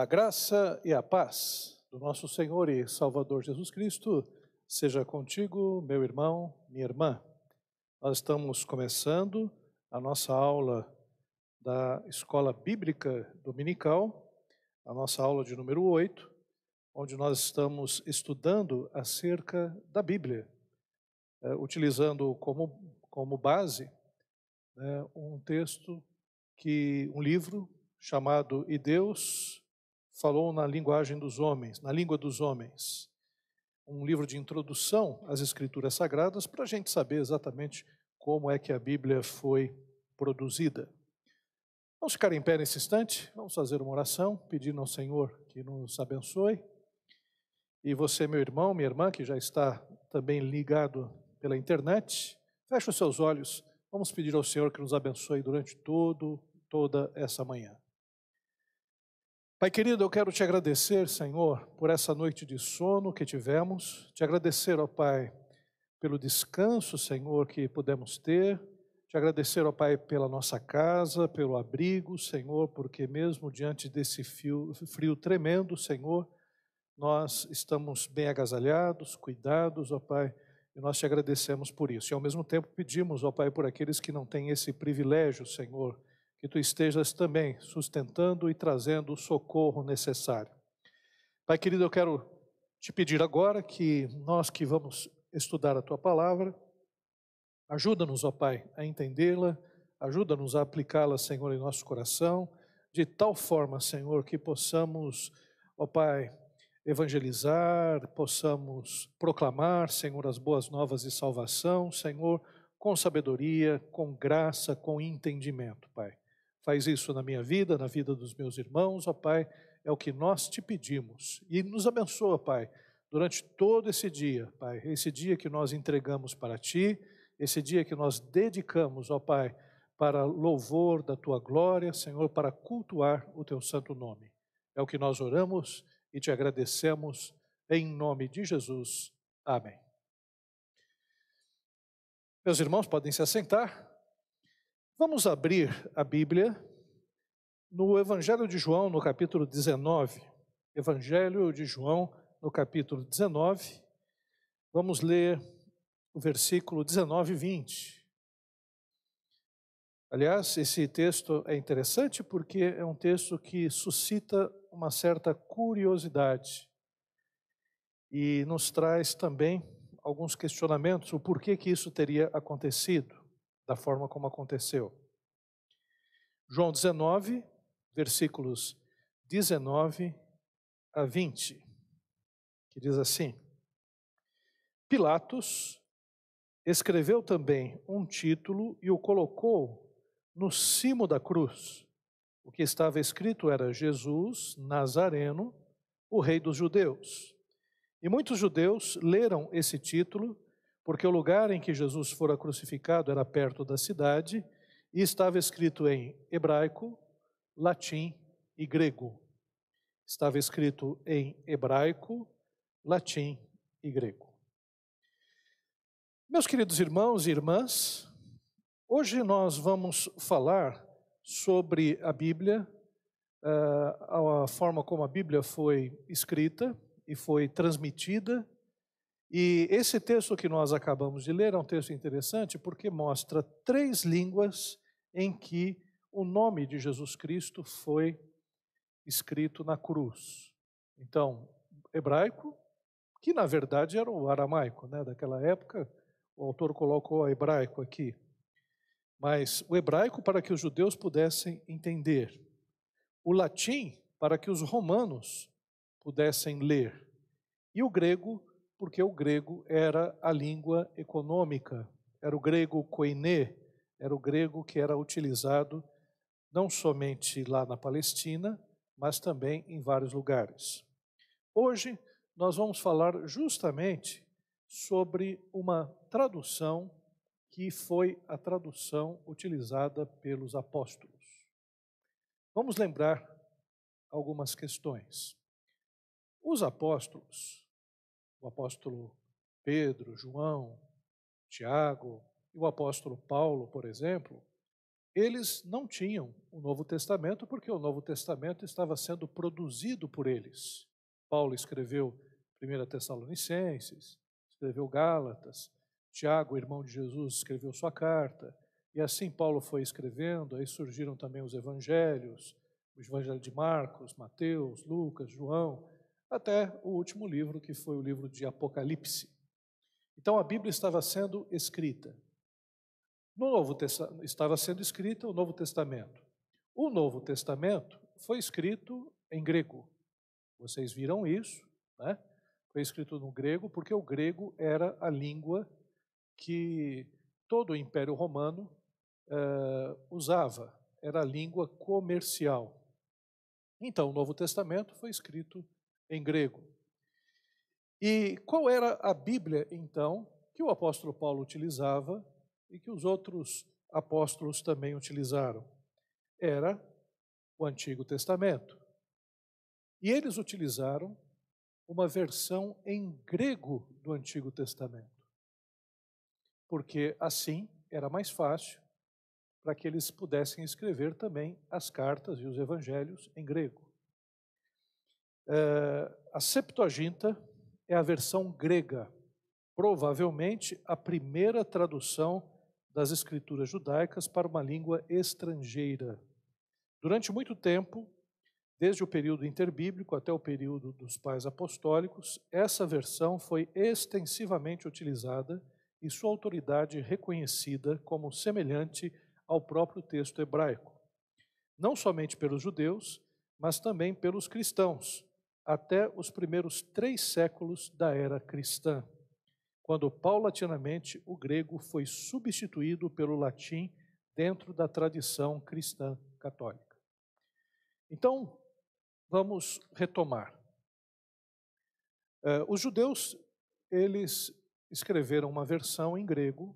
A graça e a paz do nosso Senhor e Salvador Jesus Cristo seja contigo, meu irmão, minha irmã. Nós estamos começando a nossa aula da Escola Bíblica Dominical, a nossa aula de número 8, onde nós estamos estudando acerca da Bíblia, é, utilizando como, como base né, um texto que um livro chamado E Deus falou na linguagem dos homens, na língua dos homens. Um livro de introdução às Escrituras Sagradas para a gente saber exatamente como é que a Bíblia foi produzida. Vamos ficar em pé nesse instante, vamos fazer uma oração, pedindo ao Senhor que nos abençoe. E você, meu irmão, minha irmã, que já está também ligado pela internet, feche os seus olhos, vamos pedir ao Senhor que nos abençoe durante todo, toda essa manhã. Pai querido, eu quero te agradecer, Senhor, por essa noite de sono que tivemos, te agradecer, ó Pai, pelo descanso, Senhor, que pudemos ter, te agradecer, ó Pai, pela nossa casa, pelo abrigo, Senhor, porque mesmo diante desse frio, frio tremendo, Senhor, nós estamos bem agasalhados, cuidados, ó Pai, e nós te agradecemos por isso. E ao mesmo tempo pedimos, ó Pai, por aqueles que não têm esse privilégio, Senhor, que tu estejas também sustentando e trazendo o socorro necessário. Pai querido, eu quero te pedir agora que nós que vamos estudar a tua palavra, ajuda-nos, ó Pai, a entendê-la, ajuda-nos a aplicá-la, Senhor, em nosso coração, de tal forma, Senhor, que possamos, ó Pai, evangelizar, possamos proclamar, Senhor, as boas novas de salvação, Senhor, com sabedoria, com graça, com entendimento, Pai. Faz isso na minha vida, na vida dos meus irmãos, ó Pai, é o que nós te pedimos. E nos abençoa, Pai, durante todo esse dia, Pai, esse dia que nós entregamos para Ti, esse dia que nós dedicamos, ó Pai, para louvor da Tua glória, Senhor, para cultuar o Teu santo nome. É o que nós oramos e te agradecemos em nome de Jesus. Amém. Meus irmãos, podem se assentar. Vamos abrir a Bíblia no Evangelho de João, no capítulo 19. Evangelho de João, no capítulo 19. Vamos ler o versículo 19 e 20. Aliás, esse texto é interessante porque é um texto que suscita uma certa curiosidade e nos traz também alguns questionamentos, o porquê que isso teria acontecido da forma como aconteceu. João 19, versículos 19 a 20, que diz assim: Pilatos escreveu também um título e o colocou no cimo da cruz. O que estava escrito era Jesus Nazareno, o Rei dos Judeus. E muitos judeus leram esse título porque o lugar em que Jesus fora crucificado era perto da cidade e estava escrito em hebraico, latim e grego. Estava escrito em hebraico, latim e grego. Meus queridos irmãos e irmãs, hoje nós vamos falar sobre a Bíblia, eh, a forma como a Bíblia foi escrita e foi transmitida e esse texto que nós acabamos de ler é um texto interessante porque mostra três línguas em que o nome de Jesus Cristo foi escrito na cruz. Então, hebraico, que na verdade era o aramaico, né, daquela época, o autor colocou o hebraico aqui. Mas o hebraico para que os judeus pudessem entender, o latim para que os romanos pudessem ler, e o grego porque o grego era a língua econômica, era o grego koiné, era o grego que era utilizado não somente lá na Palestina, mas também em vários lugares. Hoje nós vamos falar justamente sobre uma tradução que foi a tradução utilizada pelos apóstolos. Vamos lembrar algumas questões. Os apóstolos o apóstolo Pedro, João, Tiago e o apóstolo Paulo, por exemplo, eles não tinham o Novo Testamento porque o Novo Testamento estava sendo produzido por eles. Paulo escreveu 1 Tessalonicenses, escreveu Gálatas, Tiago, irmão de Jesus, escreveu sua carta, e assim Paulo foi escrevendo, aí surgiram também os evangelhos, o evangelho de Marcos, Mateus, Lucas, João, até o último livro, que foi o livro de Apocalipse. Então a Bíblia estava sendo escrita. No Novo estava sendo escrita o Novo Testamento. O Novo Testamento foi escrito em grego. Vocês viram isso, né? Foi escrito no grego porque o grego era a língua que todo o Império Romano uh, usava, era a língua comercial. Então, o Novo Testamento foi escrito em grego. E qual era a Bíblia, então, que o apóstolo Paulo utilizava e que os outros apóstolos também utilizaram? Era o Antigo Testamento. E eles utilizaram uma versão em grego do Antigo Testamento, porque assim era mais fácil para que eles pudessem escrever também as cartas e os evangelhos em grego. É, a Septuaginta é a versão grega, provavelmente a primeira tradução das escrituras judaicas para uma língua estrangeira. Durante muito tempo, desde o período interbíblico até o período dos pais apostólicos, essa versão foi extensivamente utilizada e sua autoridade reconhecida como semelhante ao próprio texto hebraico, não somente pelos judeus, mas também pelos cristãos, até os primeiros três séculos da era cristã, quando paulatinamente o grego foi substituído pelo latim dentro da tradição cristã católica. Então, vamos retomar. Uh, os judeus, eles escreveram uma versão em grego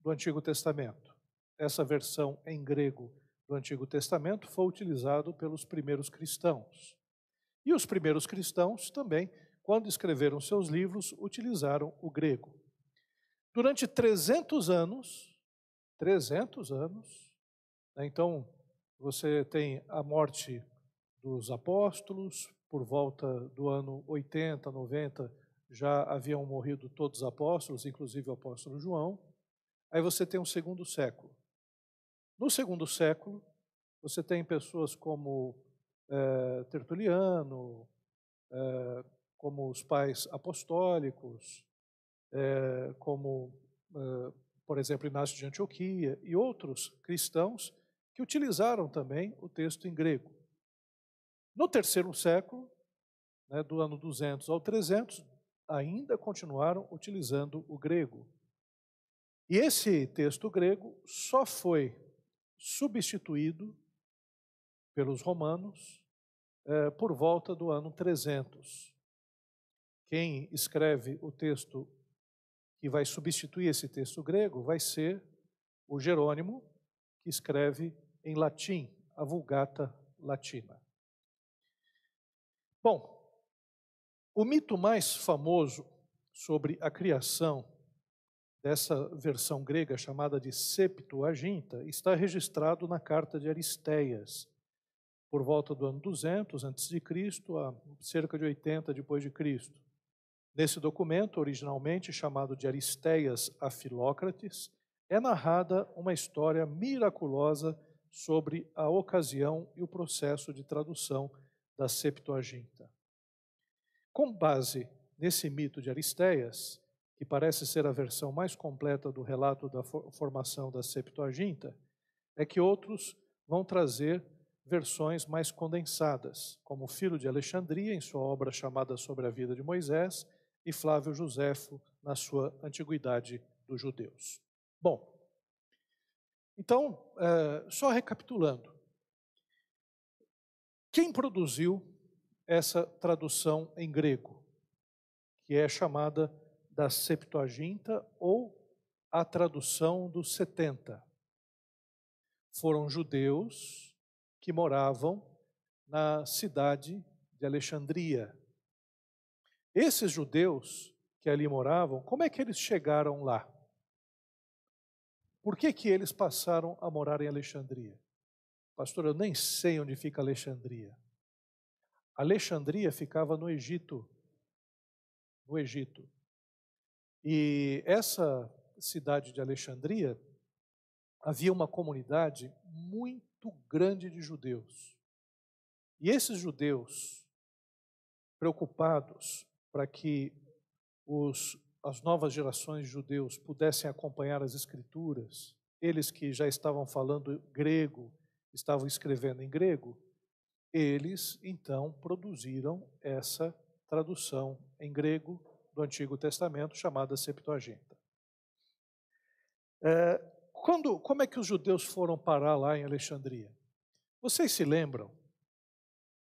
do Antigo Testamento essa versão em grego do Antigo Testamento foi utilizado pelos primeiros cristãos. E os primeiros cristãos também, quando escreveram seus livros, utilizaram o grego. Durante 300 anos, 300 anos, né, então você tem a morte dos apóstolos, por volta do ano 80, 90, já haviam morrido todos os apóstolos, inclusive o apóstolo João. Aí você tem um segundo século. No segundo século, você tem pessoas como é, Tertuliano, é, como os pais apostólicos, é, como, por exemplo, Inácio de Antioquia e outros cristãos que utilizaram também o texto em grego. No terceiro século, né, do ano 200 ao 300, ainda continuaram utilizando o grego. E esse texto grego só foi substituído pelos romanos eh, por volta do ano 300. Quem escreve o texto que vai substituir esse texto grego vai ser o Jerônimo, que escreve em latim, a Vulgata Latina. Bom, o mito mais famoso sobre a criação dessa versão grega chamada de Septuaginta está registrado na carta de Aristeias, por volta do ano 200 a.C., a cerca de 80 depois de Cristo. Nesse documento, originalmente chamado de Aristeias a Filócrates, é narrada uma história miraculosa sobre a ocasião e o processo de tradução da Septuaginta. Com base nesse mito de Aristeias, que parece ser a versão mais completa do relato da formação da Septuaginta, é que outros vão trazer versões mais condensadas, como Filho de Alexandria, em sua obra chamada Sobre a Vida de Moisés, e Flávio Joséfo, na sua Antiguidade dos Judeus. Bom, então, é, só recapitulando. Quem produziu essa tradução em grego, que é chamada da Septuaginta ou a tradução dos 70. Foram judeus que moravam na cidade de Alexandria. Esses judeus que ali moravam, como é que eles chegaram lá? Por que, que eles passaram a morar em Alexandria? Pastor, eu nem sei onde fica Alexandria. Alexandria ficava no Egito. No Egito. E essa cidade de Alexandria havia uma comunidade muito grande de judeus. E esses judeus, preocupados para que os, as novas gerações de judeus pudessem acompanhar as escrituras, eles que já estavam falando grego, estavam escrevendo em grego, eles então produziram essa tradução em grego do Antigo Testamento chamada Septuaginta. É, quando, como é que os judeus foram parar lá em Alexandria? Vocês se lembram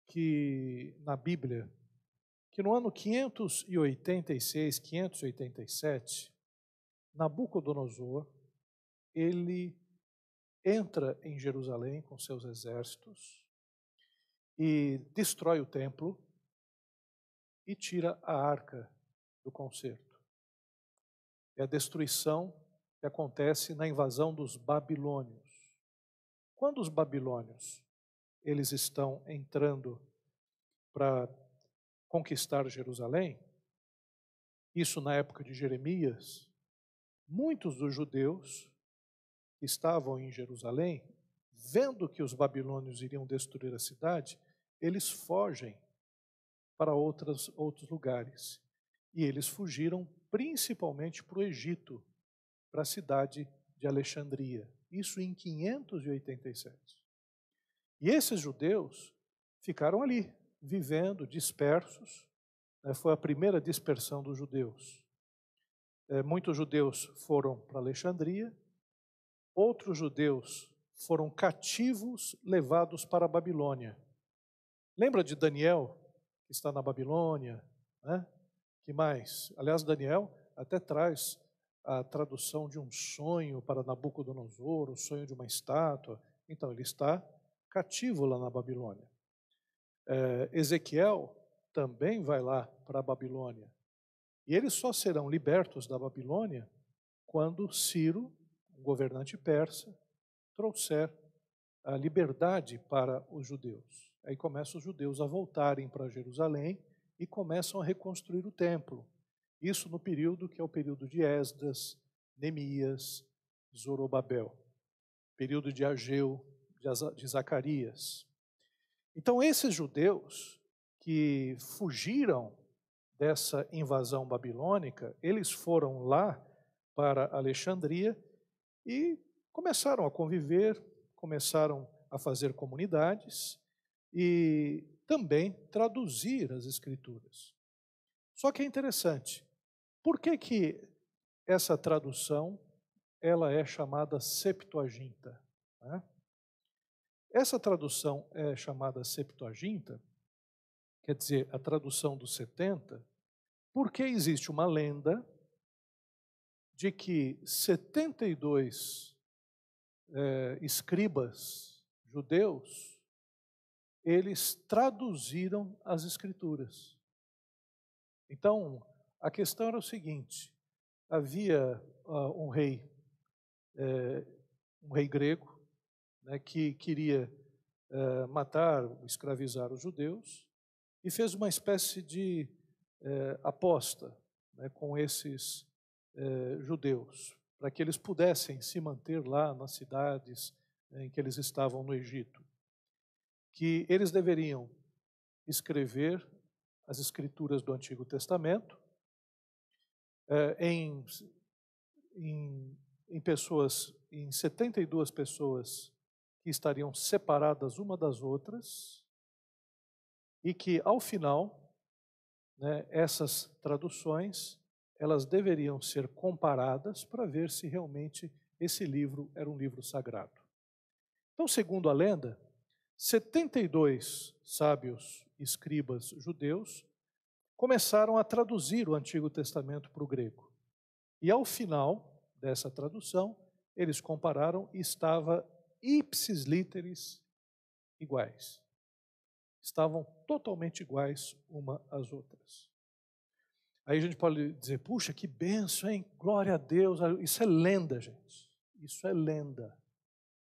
que na Bíblia, que no ano 586, 587, Nabucodonosor, ele entra em Jerusalém com seus exércitos e destrói o templo e tira a arca do concerto. É a destruição que acontece na invasão dos babilônios. Quando os babilônios eles estão entrando para conquistar Jerusalém, isso na época de Jeremias, muitos dos judeus que estavam em Jerusalém, vendo que os babilônios iriam destruir a cidade, eles fogem para outras, outros lugares. E eles fugiram principalmente para o Egito, para a cidade de Alexandria. Isso em 587. E esses judeus ficaram ali, vivendo dispersos. Né, foi a primeira dispersão dos judeus. É, muitos judeus foram para Alexandria, outros judeus foram cativos levados para a Babilônia. Lembra de Daniel, que está na Babilônia? Né? Que mais? Aliás, Daniel até traz a tradução de um sonho para Nabucodonosor, o sonho de uma estátua. Então, ele está cativo lá na Babilônia. É, Ezequiel também vai lá para a Babilônia. E eles só serão libertos da Babilônia quando Ciro, governante persa, trouxer a liberdade para os judeus. Aí começam os judeus a voltarem para Jerusalém e começam a reconstruir o templo. Isso no período que é o período de Esdras, Neemias, Zorobabel, período de Ageu, de Zacarias. Então, esses judeus que fugiram dessa invasão babilônica, eles foram lá para Alexandria e começaram a conviver, começaram a fazer comunidades e também traduzir as escrituras. Só que é interessante, por que, que essa tradução ela é chamada Septuaginta? Né? Essa tradução é chamada Septuaginta, quer dizer, a tradução dos 70, porque existe uma lenda de que 72 é, escribas judeus, eles traduziram as escrituras. Então, a questão era o seguinte: havia uh, um rei, é, um rei grego, né, que queria uh, matar, escravizar os judeus, e fez uma espécie de uh, aposta né, com esses judeus, para que eles pudessem se manter lá nas cidades em que eles estavam no Egito. Que eles deveriam escrever as escrituras do Antigo Testamento é, em, em, em pessoas, em 72 pessoas que estariam separadas uma das outras, e que ao final, né, essas traduções, elas deveriam ser comparadas para ver se realmente esse livro era um livro sagrado. Então, segundo a lenda, 72 sábios escribas judeus começaram a traduzir o Antigo Testamento para o grego. E ao final dessa tradução, eles compararam e estava ipsis literis iguais. Estavam totalmente iguais uma às outras. Aí a gente pode dizer, puxa, que benção, hein? Glória a Deus. Isso é lenda, gente. Isso é lenda.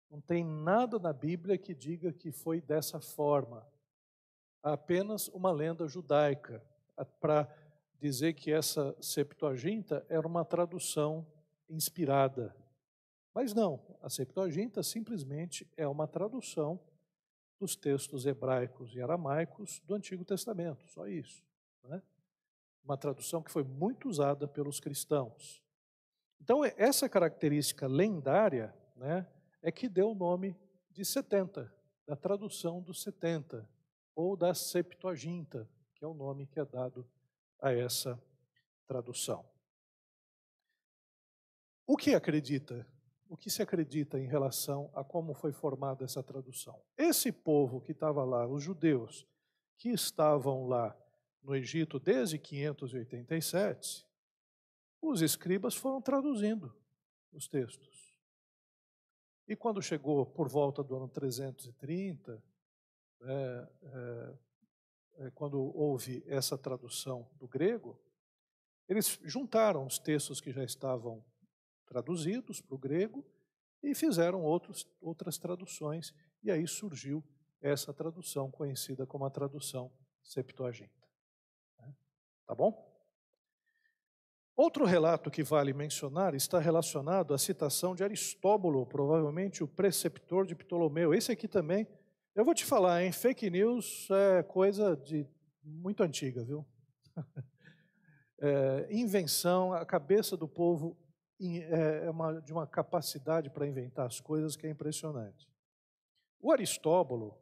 Não tem nada na Bíblia que diga que foi dessa forma. Há apenas uma lenda judaica para dizer que essa Septuaginta era uma tradução inspirada. Mas não, a Septuaginta simplesmente é uma tradução dos textos hebraicos e aramaicos do Antigo Testamento, só isso. Né? Uma tradução que foi muito usada pelos cristãos. Então, essa característica lendária né, é que deu o nome de 70, da tradução dos 70, ou da Septuaginta, que é o nome que é dado a essa tradução. O que acredita? O que se acredita em relação a como foi formada essa tradução? Esse povo que estava lá, os judeus que estavam lá no Egito desde 587, os escribas foram traduzindo os textos. E quando chegou por volta do ano 330, é, é, quando houve essa tradução do grego, eles juntaram os textos que já estavam traduzidos para o grego e fizeram outros, outras traduções, e aí surgiu essa tradução conhecida como a tradução Septuaginta. Né? Tá bom? Outro relato que vale mencionar está relacionado à citação de Aristóbulo, provavelmente o preceptor de Ptolomeu. Esse aqui também, eu vou te falar, em fake news é coisa de muito antiga, viu? É, invenção, a cabeça do povo é, é uma, de uma capacidade para inventar as coisas que é impressionante. O Aristóbulo,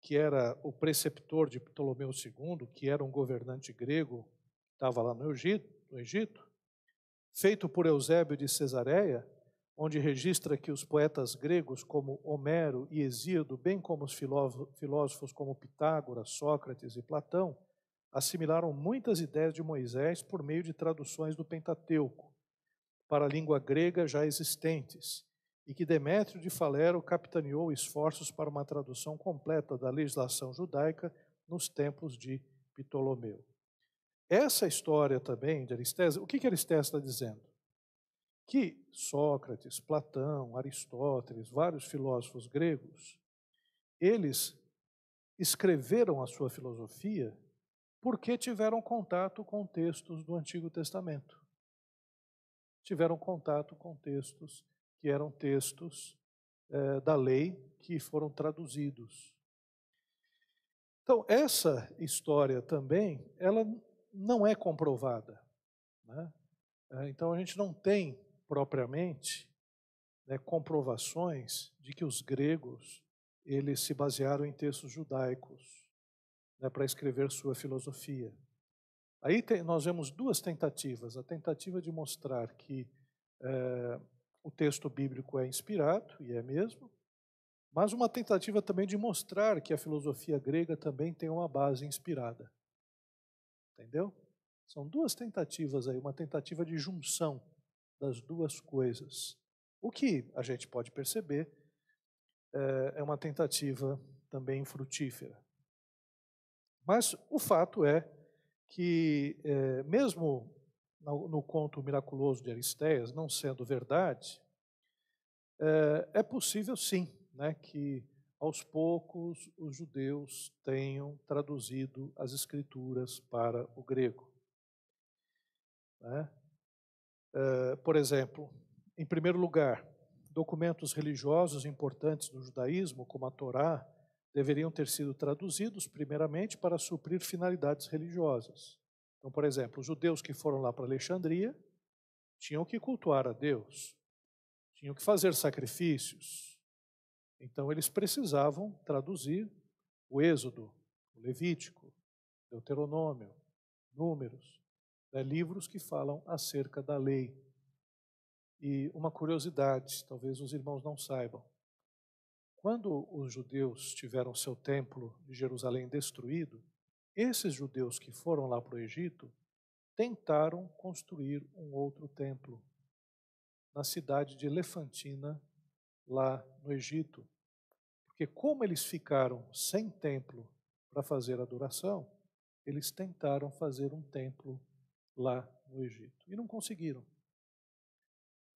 que era o preceptor de Ptolomeu II, que era um governante grego, estava lá no Egito, no Egito, feito por Eusébio de Cesareia, onde registra que os poetas gregos como Homero e Hesíodo, bem como os filósofos como Pitágoras, Sócrates e Platão, assimilaram muitas ideias de Moisés por meio de traduções do Pentateuco para a língua grega já existentes, e que Demétrio de Falero capitaneou esforços para uma tradução completa da legislação judaica nos tempos de Ptolomeu. Essa história também de Aristés, o que, que Aristés está dizendo? Que Sócrates, Platão, Aristóteles, vários filósofos gregos, eles escreveram a sua filosofia porque tiveram contato com textos do Antigo Testamento. Tiveram contato com textos que eram textos é, da lei que foram traduzidos. Então, essa história também, ela não é comprovada. Né? É, então a gente não tem propriamente né, comprovações de que os gregos eles se basearam em textos judaicos né, para escrever sua filosofia. Aí tem, nós vemos duas tentativas: a tentativa de mostrar que é, o texto bíblico é inspirado, e é mesmo, mas uma tentativa também de mostrar que a filosofia grega também tem uma base inspirada. Entendeu? São duas tentativas aí, uma tentativa de junção das duas coisas. O que a gente pode perceber é, é uma tentativa também frutífera. Mas o fato é que, é, mesmo no, conto miraculoso de Aristéias, não sendo verdade, é, é possível sim né, que aos poucos os judeus tenham traduzido as escrituras para o grego. Né? Uh, por exemplo, em primeiro lugar, documentos religiosos importantes do judaísmo, como a Torá, deveriam ter sido traduzidos primeiramente para suprir finalidades religiosas. Então, por exemplo, os judeus que foram lá para Alexandria tinham que cultuar a Deus, tinham que fazer sacrifícios, então eles precisavam traduzir o Êxodo, o Levítico, Deuteronômio, Números, né, livros que falam acerca da lei. E uma curiosidade, talvez os irmãos não saibam. Quando os judeus tiveram seu templo de Jerusalém destruído, esses judeus que foram lá para o Egito tentaram construir um outro templo na cidade de Elefantina, lá no Egito. Porque, como eles ficaram sem templo para fazer adoração, eles tentaram fazer um templo lá no Egito e não conseguiram.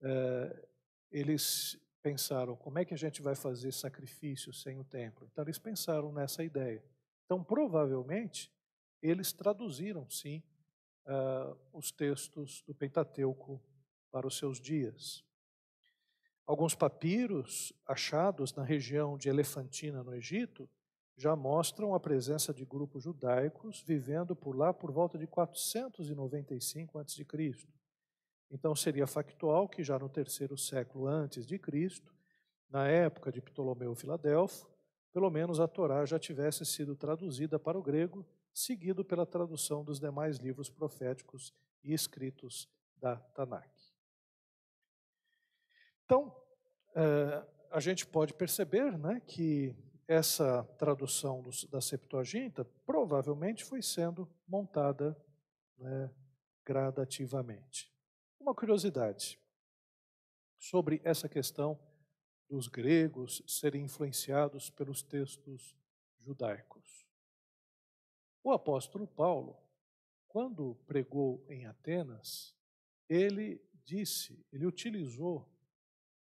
É, eles pensaram como é que a gente vai fazer sacrifício sem o templo. Então eles pensaram nessa ideia. Então provavelmente eles traduziram sim uh, os textos do Pentateuco para os seus dias. Alguns papiros achados na região de Elefantina, no Egito, já mostram a presença de grupos judaicos vivendo por lá por volta de 495 a.C. Então seria factual que já no terceiro século antes de Cristo, na época de Ptolomeu Filadelfo, pelo menos a Torá já tivesse sido traduzida para o grego, seguido pela tradução dos demais livros proféticos e escritos da Tanakh. Então, é, a gente pode perceber né, que essa tradução da Septuaginta provavelmente foi sendo montada né, gradativamente. Uma curiosidade sobre essa questão dos gregos serem influenciados pelos textos judaicos. O apóstolo Paulo, quando pregou em Atenas, ele disse, ele utilizou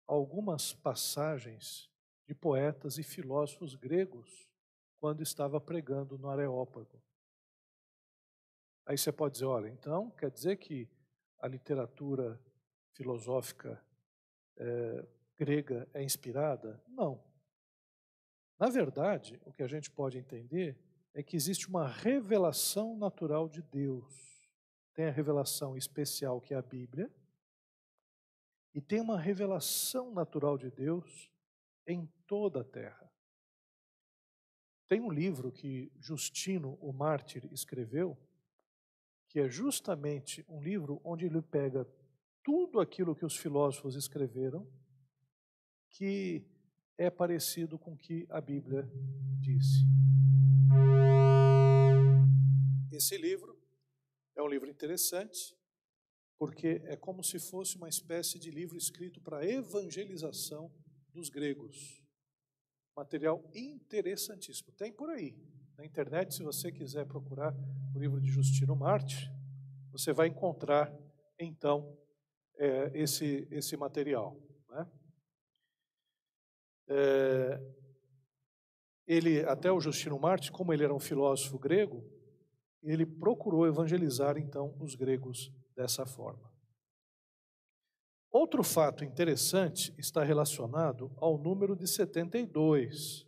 algumas passagens de poetas e filósofos gregos quando estava pregando no Areópago. Aí você pode dizer, olha, então quer dizer que a literatura filosófica é, grega é inspirada? Não. Na verdade, o que a gente pode entender é que existe uma revelação natural de Deus. Tem a revelação especial que é a Bíblia, e tem uma revelação natural de Deus em toda a terra. Tem um livro que Justino, o mártir, escreveu, que é justamente um livro onde ele pega tudo aquilo que os filósofos escreveram, que é parecido com o que a Bíblia disse. Esse livro é um livro interessante, porque é como se fosse uma espécie de livro escrito para evangelização dos gregos. Material interessantíssimo. Tem por aí. Na internet, se você quiser procurar o livro de Justino Marte, você vai encontrar, então, é, esse, esse material. Né? É, ele, até o Justino Marte, como ele era um filósofo grego, ele procurou evangelizar, então, os gregos dessa forma. Outro fato interessante está relacionado ao número de 72,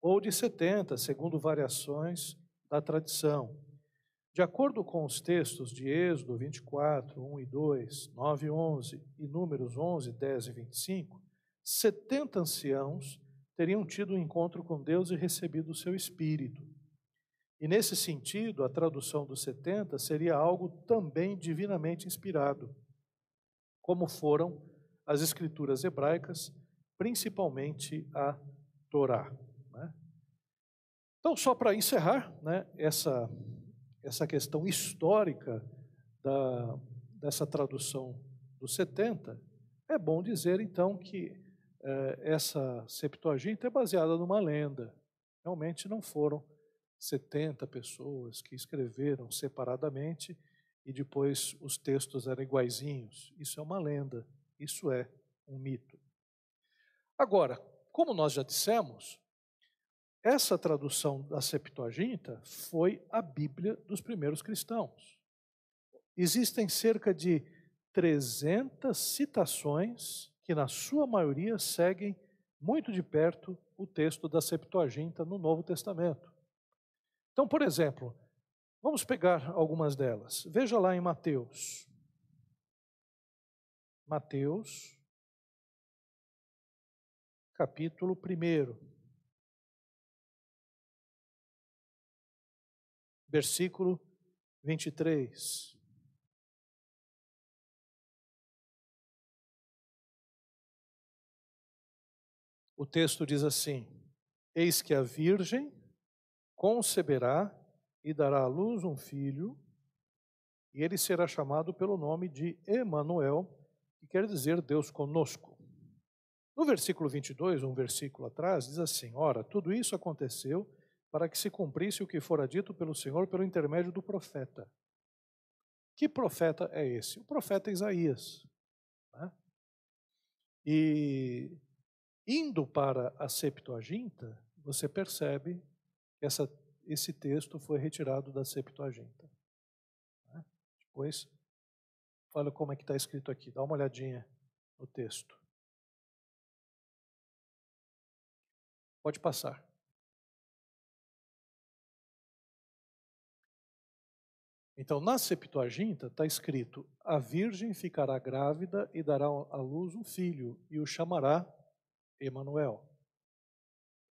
ou de 70, segundo variações da tradição. De acordo com os textos de Êxodo 24, 1 e 2, 9 e 11 e Números 11, 10 e 25, 70 anciãos teriam tido um encontro com Deus e recebido o seu espírito. E nesse sentido, a tradução dos 70 seria algo também divinamente inspirado, como foram as escrituras hebraicas, principalmente a Torá. Né? Então, só para encerrar né, essa, essa questão histórica da, dessa tradução dos 70, é bom dizer então que eh, essa Septuaginta é baseada numa lenda. Realmente não foram 70 pessoas que escreveram separadamente e depois os textos eram iguaizinhos. Isso é uma lenda, isso é um mito. Agora, como nós já dissemos, essa tradução da Septuaginta foi a Bíblia dos primeiros cristãos. Existem cerca de 300 citações que, na sua maioria, seguem muito de perto o texto da Septuaginta no Novo Testamento. Então, por exemplo, vamos pegar algumas delas. Veja lá em Mateus. Mateus, capítulo 1. Versículo 23. O texto diz assim: Eis que a Virgem conceberá e dará à luz um filho, e ele será chamado pelo nome de Emanuel, que quer dizer Deus conosco. No versículo 22, um versículo atrás, diz assim: Ora, tudo isso aconteceu para que se cumprisse o que fora dito pelo Senhor pelo intermédio do profeta. Que profeta é esse? O profeta Isaías. Né? E indo para a Septuaginta, você percebe que essa, esse texto foi retirado da Septuaginta. Né? Depois, olha como é que está escrito aqui, dá uma olhadinha no texto. Pode passar. Então, na Septuaginta está escrito: a virgem ficará grávida e dará à luz um filho, e o chamará Emanuel.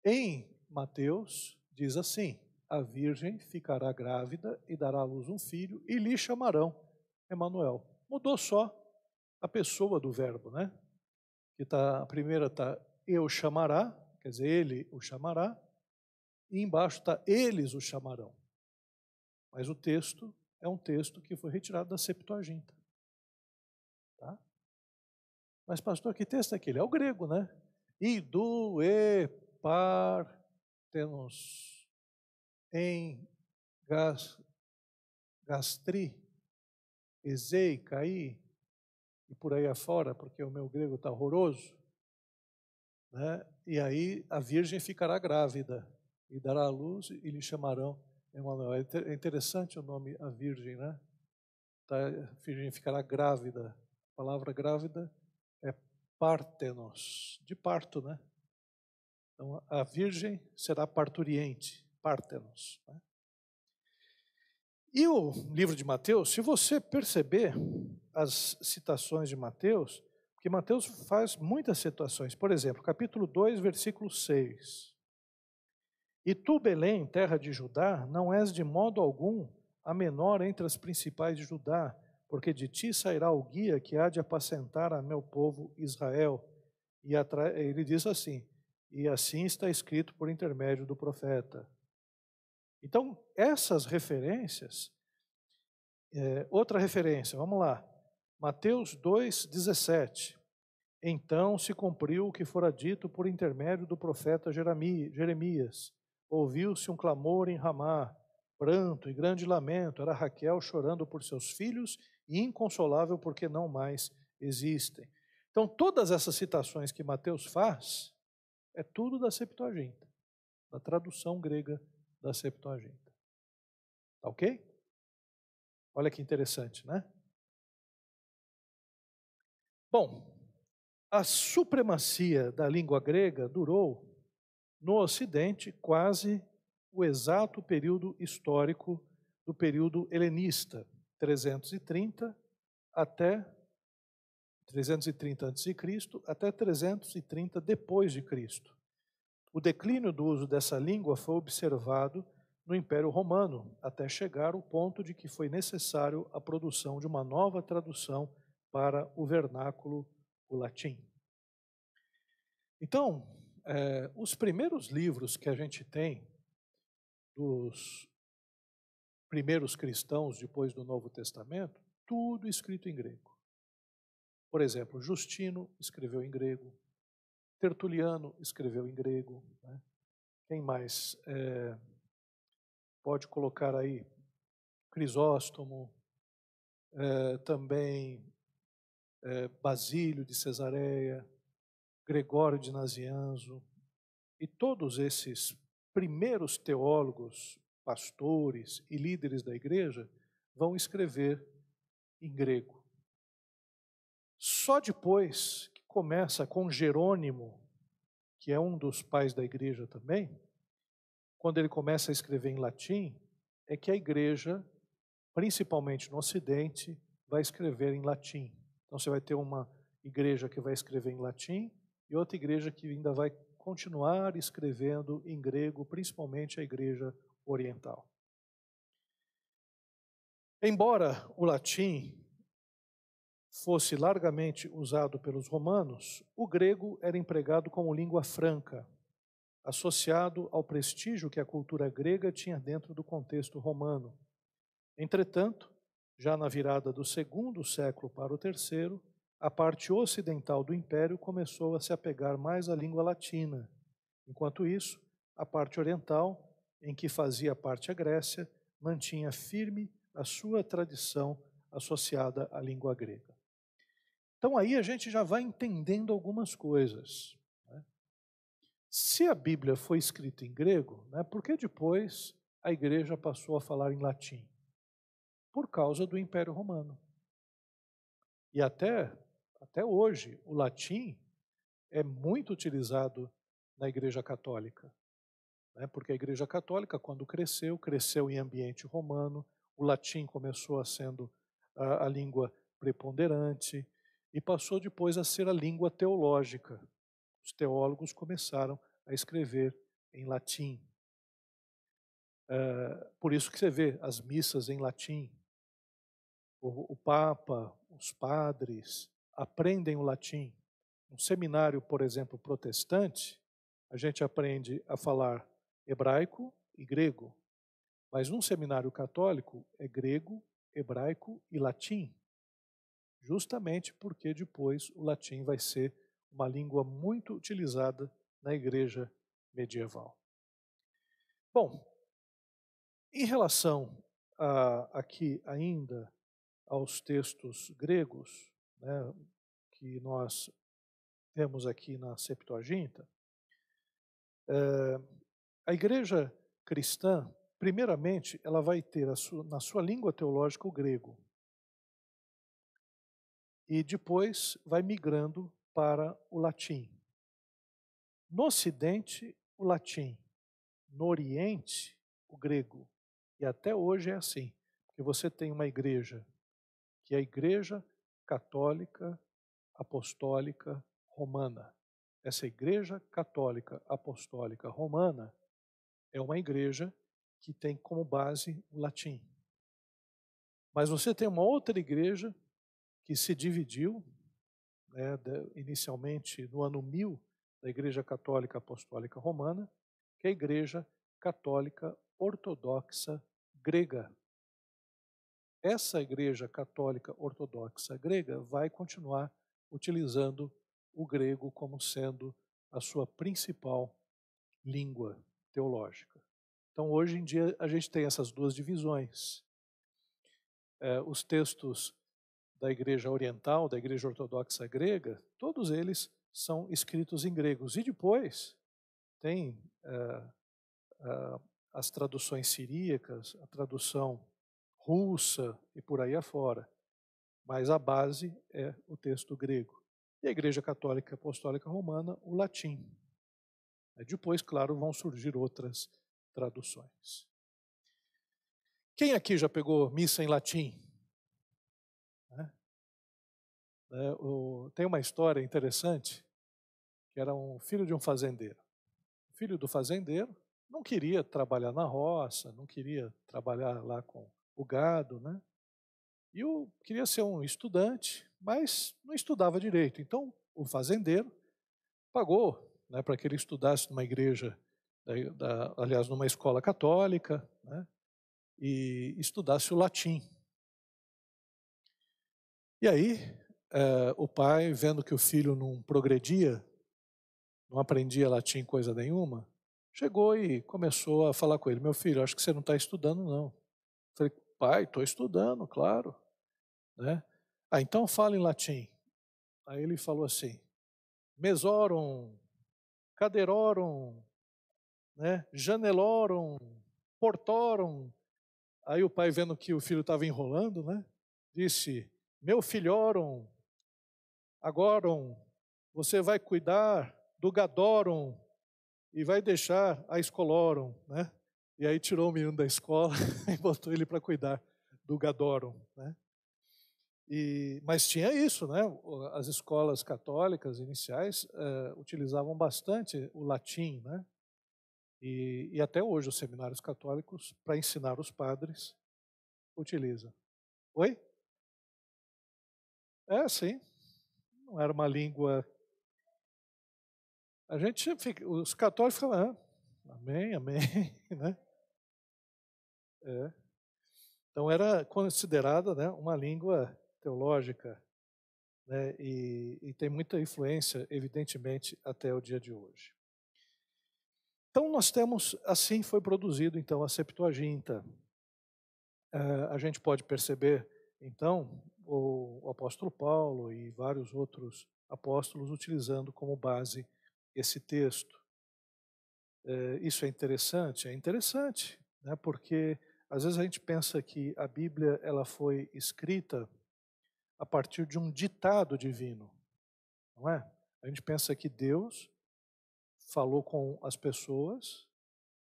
Em Mateus diz assim: a virgem ficará grávida e dará à luz um filho, e lhe chamarão Emanuel. Mudou só a pessoa do verbo, né? Que tá, a primeira está eu chamará, quer dizer, ele o chamará, e embaixo está eles o chamarão. Mas o texto é um texto que foi retirado da Septuaginta. Tá? Mas, pastor, que texto é aquele? É o grego, né? Idu e partenos em gas, gastri, ezei, caí, e por aí afora, porque o meu grego está horroroso. Né? E aí a virgem ficará grávida e dará à luz e lhe chamarão Emanuel. É, é interessante o nome a Virgem, né? Tá, a Virgem ficará grávida. A palavra grávida é partenos, de parto, né? Então a Virgem será parturiente, partenos. Né? E o livro de Mateus, se você perceber as citações de Mateus, porque Mateus faz muitas citações. Por exemplo, capítulo 2, versículo 6. E tu, Belém, terra de Judá, não és de modo algum a menor entre as principais de Judá, porque de ti sairá o guia que há de apacentar a meu povo Israel. E ele diz assim: e assim está escrito por intermédio do profeta. Então, essas referências, é, outra referência, vamos lá, Mateus 2,17. Então se cumpriu o que fora dito por intermédio do profeta Jeremias ouviu-se um clamor em Ramá, pranto e grande lamento. Era Raquel chorando por seus filhos e inconsolável porque não mais existem. Então, todas essas citações que Mateus faz, é tudo da Septuaginta, da tradução grega da Septuaginta. Tá ok? Olha que interessante, né? Bom, a supremacia da língua grega durou no Ocidente, quase o exato período histórico do período helenista, 330 até 330 a.C. até 330 depois de Cristo. O declínio do uso dessa língua foi observado no Império Romano, até chegar ao ponto de que foi necessário a produção de uma nova tradução para o vernáculo, o latim. Então, é, os primeiros livros que a gente tem dos primeiros cristãos depois do Novo Testamento, tudo escrito em grego. Por exemplo, Justino escreveu em grego, Tertuliano escreveu em grego. Né? Quem mais? É, pode colocar aí Crisóstomo, é, também é, Basílio de Cesareia, Gregório de Nazianzo e todos esses primeiros teólogos, pastores e líderes da igreja vão escrever em grego. Só depois começa com Jerônimo, que é um dos pais da igreja também, quando ele começa a escrever em latim, é que a igreja, principalmente no Ocidente, vai escrever em latim. Então você vai ter uma igreja que vai escrever em latim e outra igreja que ainda vai continuar escrevendo em grego, principalmente a igreja oriental. Embora o latim fosse largamente usado pelos romanos, o grego era empregado como língua franca, associado ao prestígio que a cultura grega tinha dentro do contexto romano. Entretanto, já na virada do segundo século para o terceiro, a parte ocidental do império começou a se apegar mais à língua latina. Enquanto isso, a parte oriental, em que fazia parte a Grécia, mantinha firme a sua tradição associada à língua grega. Então aí a gente já vai entendendo algumas coisas. Né? Se a Bíblia foi escrita em grego, né, por que depois a igreja passou a falar em latim? Por causa do Império Romano. E até, até hoje, o latim é muito utilizado na Igreja Católica. Né? Porque a Igreja Católica, quando cresceu, cresceu em ambiente romano, o latim começou a sendo a, a língua preponderante e passou depois a ser a língua teológica. Os teólogos começaram a escrever em latim. É, por isso que você vê as missas em latim. O, o Papa, os padres aprendem o latim. Um seminário, por exemplo, protestante, a gente aprende a falar hebraico e grego. Mas num seminário católico é grego, hebraico e latim. Justamente porque depois o latim vai ser uma língua muito utilizada na igreja medieval. Bom, em relação a, aqui ainda aos textos gregos, né, que nós temos aqui na Septuaginta, é, a igreja cristã, primeiramente, ela vai ter sua, na sua língua teológica o grego. E depois vai migrando para o latim. No Ocidente, o latim. No Oriente, o grego. E até hoje é assim. Porque você tem uma igreja que é a Igreja Católica Apostólica Romana. Essa Igreja Católica Apostólica Romana é uma igreja que tem como base o latim. Mas você tem uma outra igreja que se dividiu, né, inicialmente no ano 1000, da Igreja Católica Apostólica Romana, que é a Igreja Católica Ortodoxa Grega. Essa Igreja Católica Ortodoxa Grega vai continuar utilizando o grego como sendo a sua principal língua teológica. Então, hoje em dia, a gente tem essas duas divisões. É, os textos da Igreja Oriental, da Igreja Ortodoxa Grega, todos eles são escritos em gregos. E depois tem é, é, as traduções siríacas, a tradução russa e por aí afora. Mas a base é o texto grego. E a Igreja Católica Apostólica Romana, o latim. Depois, claro, vão surgir outras traduções. Quem aqui já pegou missa em latim? É, o, tem uma história interessante, que era um filho de um fazendeiro. O filho do fazendeiro não queria trabalhar na roça, não queria trabalhar lá com o gado, né? E eu queria ser um estudante, mas não estudava direito. Então, o fazendeiro pagou né, para que ele estudasse numa igreja, da, da, aliás, numa escola católica, né, e estudasse o latim. E aí, é, o pai, vendo que o filho não progredia, não aprendia latim coisa nenhuma, chegou e começou a falar com ele: Meu filho, acho que você não está estudando, não. Eu falei: Pai, estou estudando, claro. Né? Ah, então fala em latim. Aí ele falou assim: Mesorum, caderorum, né? janelorum, portorum. Aí o pai, vendo que o filho estava enrolando, né? disse: Meu filhorum, agora você vai cuidar do gadorum e vai deixar a escolorum, né? E aí tirou o menino da escola e botou ele para cuidar do gadorum, né? E, mas tinha isso, né? As escolas católicas iniciais uh, utilizavam bastante o latim, né? E, e até hoje os seminários católicos, para ensinar os padres, utilizam. Oi? É, sim não era uma língua. A gente fica, os católicos falam, ah, amém, amém, né? É. Então era considerada né, uma língua teológica né, e, e, tem muita influência, evidentemente, até o dia de hoje. Então nós temos, assim foi produzido então a Septuaginta. Uh, a gente pode perceber, então, o, apóstolo Paulo e vários outros apóstolos utilizando como base esse texto. É, isso é interessante? É interessante, né, porque às vezes a gente pensa que a Bíblia ela foi escrita a partir de um ditado divino, não é? A gente pensa que Deus falou com as pessoas,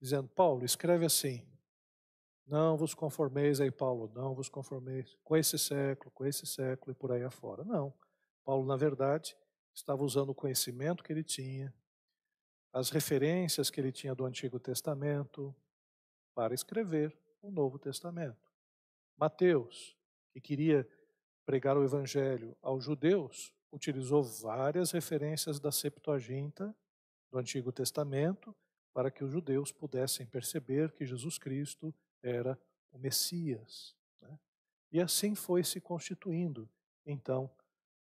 dizendo: Paulo, escreve assim. Não vos conformeis aí, Paulo, não vos conformeis com esse século, com esse século e por aí afora. Não. Paulo, na verdade, estava usando o conhecimento que ele tinha, as referências que ele tinha do Antigo Testamento, para escrever o Novo Testamento. Mateus, que queria pregar o Evangelho aos judeus, utilizou várias referências da Septuaginta do Antigo Testamento para que os judeus pudessem perceber que Jesus Cristo era o Messias. Né? E assim foi se constituindo, então,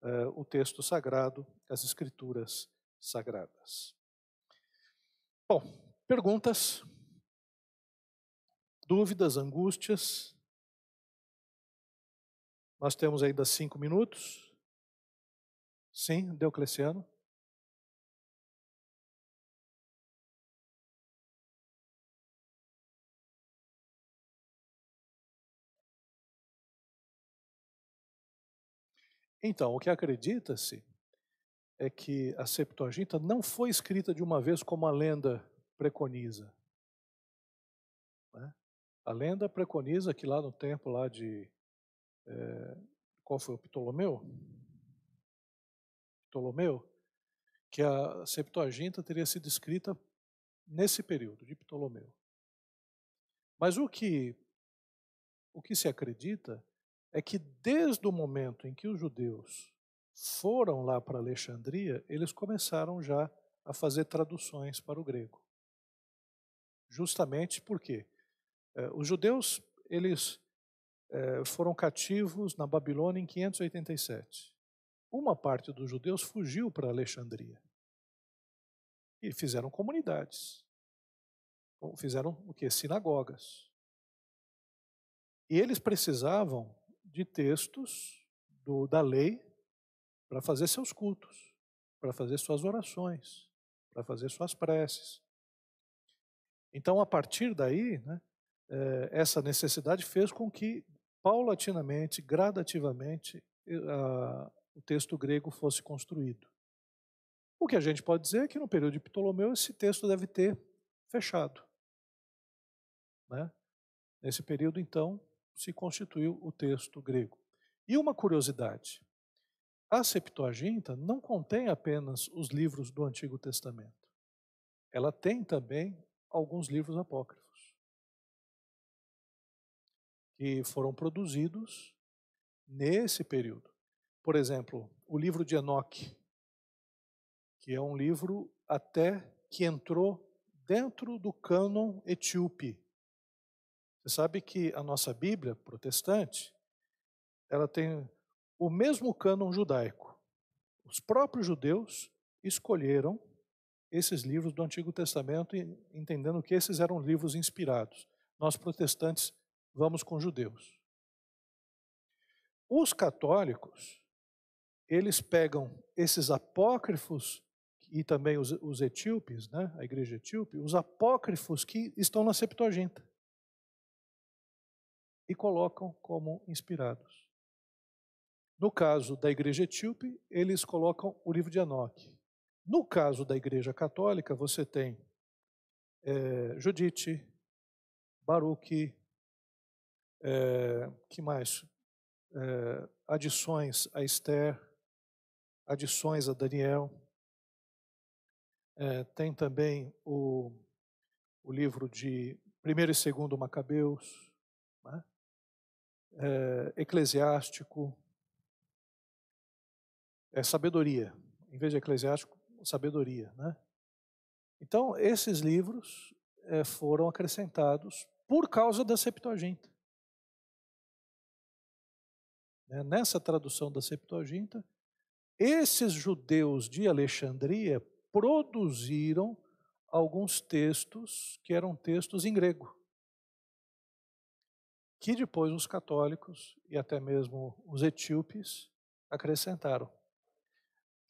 uh, o texto sagrado, as Escrituras sagradas. Bom, perguntas, dúvidas, angústias. Nós temos ainda cinco minutos. Sim, Deocleciano. Então, o que acredita-se é que a Septuaginta não foi escrita de uma vez como a lenda preconiza. Né? A lenda preconiza que lá no tempo lá de é, qual foi o Ptolomeu? Ptolomeu, que a Septuaginta teria sido escrita nesse período de Ptolomeu. Mas o que o que se acredita é que desde o momento em que os judeus foram lá para Alexandria, eles começaram já a fazer traduções para o grego. Justamente porque eh, os judeus eles eh, foram cativos na Babilônia em 587. Uma parte dos judeus fugiu para Alexandria e fizeram comunidades. Fizeram o que? Sinagogas. E eles precisavam de textos do, da lei para fazer seus cultos, para fazer suas orações, para fazer suas preces. Então, a partir daí, né, é, essa necessidade fez com que, paulatinamente, gradativamente, a, o texto grego fosse construído. O que a gente pode dizer é que no período de Ptolomeu esse texto deve ter fechado. Né? Nesse período, então, se constituiu o texto grego. E uma curiosidade: a Septuaginta não contém apenas os livros do Antigo Testamento. Ela tem também alguns livros apócrifos que foram produzidos nesse período. Por exemplo, o livro de Enoque, que é um livro até que entrou dentro do cânon etíope você sabe que a nossa Bíblia protestante, ela tem o mesmo cânon judaico. Os próprios judeus escolheram esses livros do Antigo Testamento, entendendo que esses eram livros inspirados. Nós protestantes vamos com judeus. Os católicos, eles pegam esses apócrifos e também os, os etíopes, né, a igreja etíope, os apócrifos que estão na Septuaginta e colocam como inspirados. No caso da igreja etíope, eles colocam o livro de Enoque. No caso da igreja católica, você tem é, Judite, Baruque, é, que mais? É, adições a Esther, adições a Daniel. É, tem também o, o livro de 1 e 2 Macabeus, né? É, eclesiástico, é sabedoria. Em vez de eclesiástico, sabedoria. Né? Então, esses livros é, foram acrescentados por causa da Septuaginta. Né? Nessa tradução da Septuaginta, esses judeus de Alexandria produziram alguns textos que eram textos em grego. Que depois os católicos e até mesmo os etíopes acrescentaram.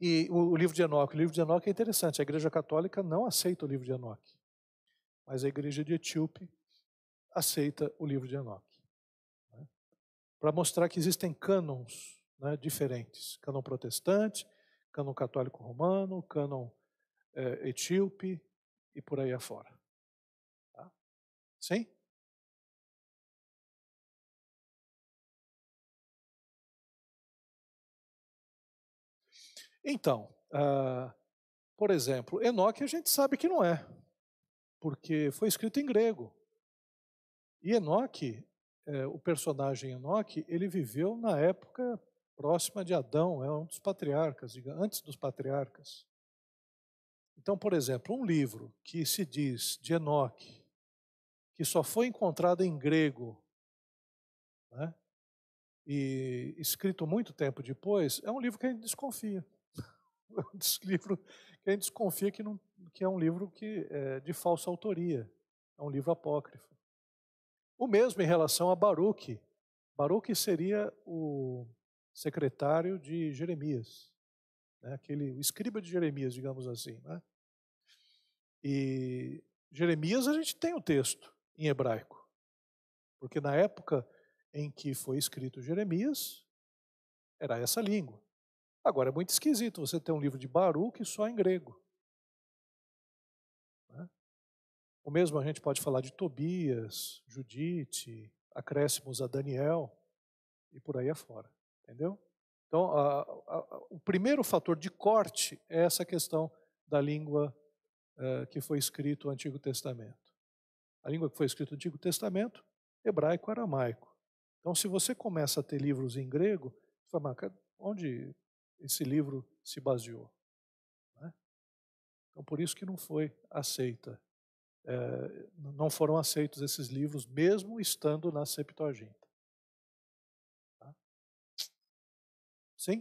E o, livro de Enoque, o livro de Enoque é interessante, a igreja católica não aceita o livro de Enoque, mas a igreja de Etíope aceita o livro de Enoque. Né? Para mostrar que existem cânons né, diferentes, cânon protestante, cânon católico romano, cânon é, etíope e por aí afora. Tá? Sim? Então, uh, por exemplo, Enoque a gente sabe que não é, porque foi escrito em grego. E Enoque, é, o personagem Enoque, ele viveu na época próxima de Adão, é um dos patriarcas, antes dos patriarcas. Então, por exemplo, um livro que se diz de Enoque, que só foi encontrado em grego, né, e escrito muito tempo depois, é um livro que a gente desconfia. Um livro que a gente desconfia que, não, que é um livro que é de falsa autoria, é um livro apócrifo. O mesmo em relação a Baruque. Baruque seria o secretário de Jeremias, né? aquele o escriba de Jeremias, digamos assim. Né? E Jeremias a gente tem o texto em hebraico, porque na época em que foi escrito Jeremias era essa língua. Agora é muito esquisito você ter um livro de Baruch só em grego. Né? O mesmo a gente pode falar de Tobias, Judite, acréscimos a Daniel e por aí afora. Entendeu? Então, a, a, o primeiro fator de corte é essa questão da língua uh, que foi escrito o Antigo Testamento. A língua que foi escrito no Antigo Testamento, hebraico-aramaico. Então, se você começa a ter livros em grego, você fala, onde esse livro se baseou? Né? Então, por isso que não foi aceita. É, não foram aceitos esses livros, mesmo estando na Septuaginta. Sim?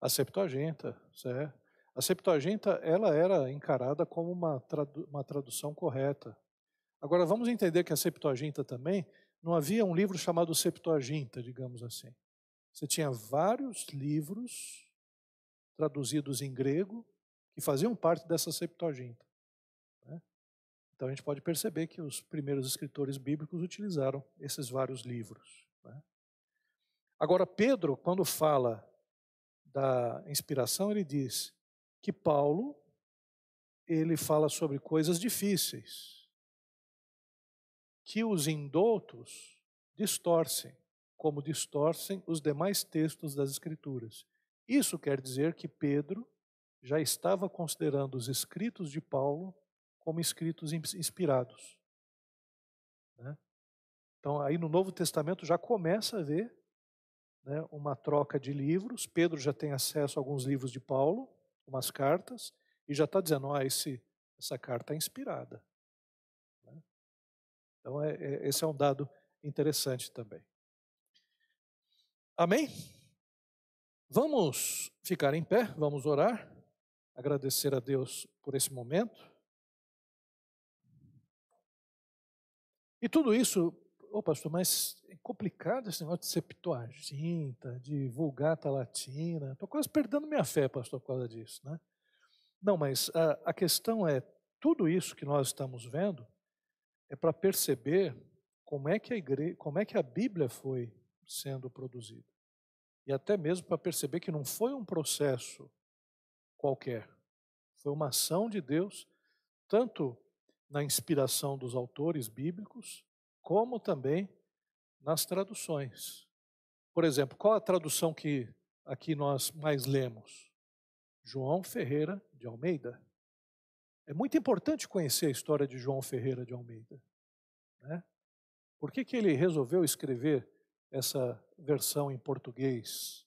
A Septuaginta, certo? A Septuaginta, ela era encarada como uma, tradu uma tradução correta. Agora, vamos entender que a Septuaginta também, não havia um livro chamado Septuaginta, digamos assim. Você tinha vários livros traduzidos em grego que faziam parte dessa Septuaginta. Né? Então a gente pode perceber que os primeiros escritores bíblicos utilizaram esses vários livros. Né? Agora, Pedro, quando fala da inspiração, ele diz que Paulo ele fala sobre coisas difíceis que os indoutos distorcem como distorcem os demais textos das Escrituras. Isso quer dizer que Pedro já estava considerando os escritos de Paulo como escritos inspirados. Né? Então, aí no Novo Testamento já começa a ver né, uma troca de livros. Pedro já tem acesso a alguns livros de Paulo, umas cartas, e já está dizendo: ah, esse, essa carta é inspirada. Né? Então, é, é, esse é um dado interessante também. Amém? Vamos ficar em pé, vamos orar, agradecer a Deus por esse momento. E tudo isso, ô pastor, mas é complicado esse negócio de septuaginta, de vulgata latina. Estou quase perdendo minha fé, pastor, por causa disso, né? Não, mas a, a questão é, tudo isso que nós estamos vendo é para perceber como é que a igreja, como é que a Bíblia foi sendo produzido. E até mesmo para perceber que não foi um processo qualquer, foi uma ação de Deus, tanto na inspiração dos autores bíblicos, como também nas traduções. Por exemplo, qual a tradução que aqui nós mais lemos? João Ferreira de Almeida. É muito importante conhecer a história de João Ferreira de Almeida. Né? Por que, que ele resolveu escrever essa versão em português.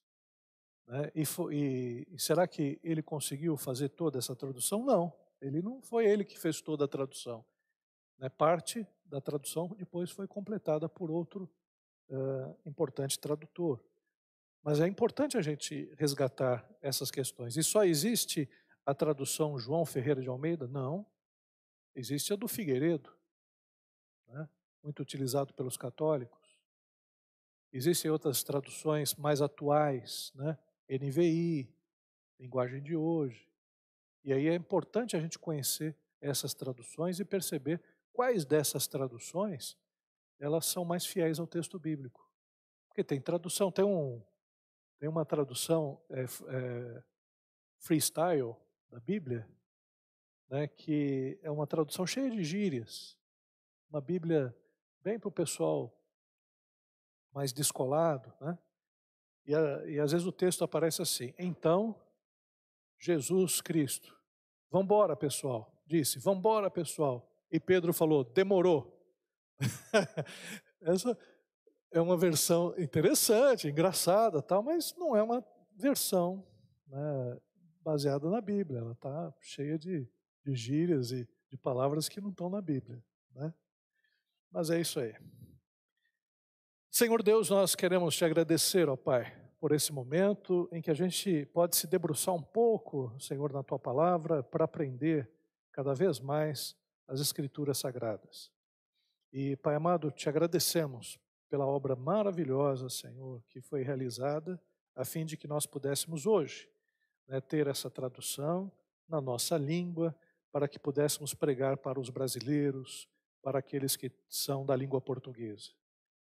Né? E, e, será que ele conseguiu fazer toda essa tradução? Não, ele não foi ele que fez toda a tradução. Né? Parte da tradução depois foi completada por outro uh, importante tradutor. Mas é importante a gente resgatar essas questões. E só existe a tradução João Ferreira de Almeida? Não. Existe a do Figueiredo, né? muito utilizado pelos católicos. Existem outras traduções mais atuais, né? NVI, linguagem de hoje. E aí é importante a gente conhecer essas traduções e perceber quais dessas traduções elas são mais fiéis ao texto bíblico. Porque tem tradução, tem, um, tem uma tradução é, é, freestyle da Bíblia, né, que é uma tradução cheia de gírias, uma Bíblia bem para o pessoal mais descolado, né? E, a, e às vezes o texto aparece assim: então Jesus Cristo, vambora pessoal, disse, vambora pessoal. E Pedro falou: demorou. Essa é uma versão interessante, engraçada, tal, mas não é uma versão né, baseada na Bíblia. Ela está cheia de, de gírias e de palavras que não estão na Bíblia. Né? Mas é isso aí. Senhor Deus, nós queremos te agradecer, ó Pai, por esse momento em que a gente pode se debruçar um pouco, Senhor, na tua palavra, para aprender cada vez mais as Escrituras Sagradas. E, Pai amado, te agradecemos pela obra maravilhosa, Senhor, que foi realizada a fim de que nós pudéssemos hoje né, ter essa tradução na nossa língua, para que pudéssemos pregar para os brasileiros, para aqueles que são da língua portuguesa.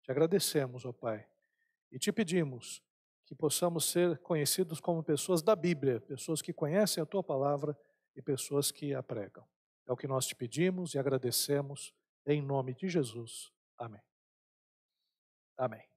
Te agradecemos, ó Pai, e te pedimos que possamos ser conhecidos como pessoas da Bíblia, pessoas que conhecem a tua palavra e pessoas que a pregam. É o que nós te pedimos e agradecemos em nome de Jesus. Amém. Amém.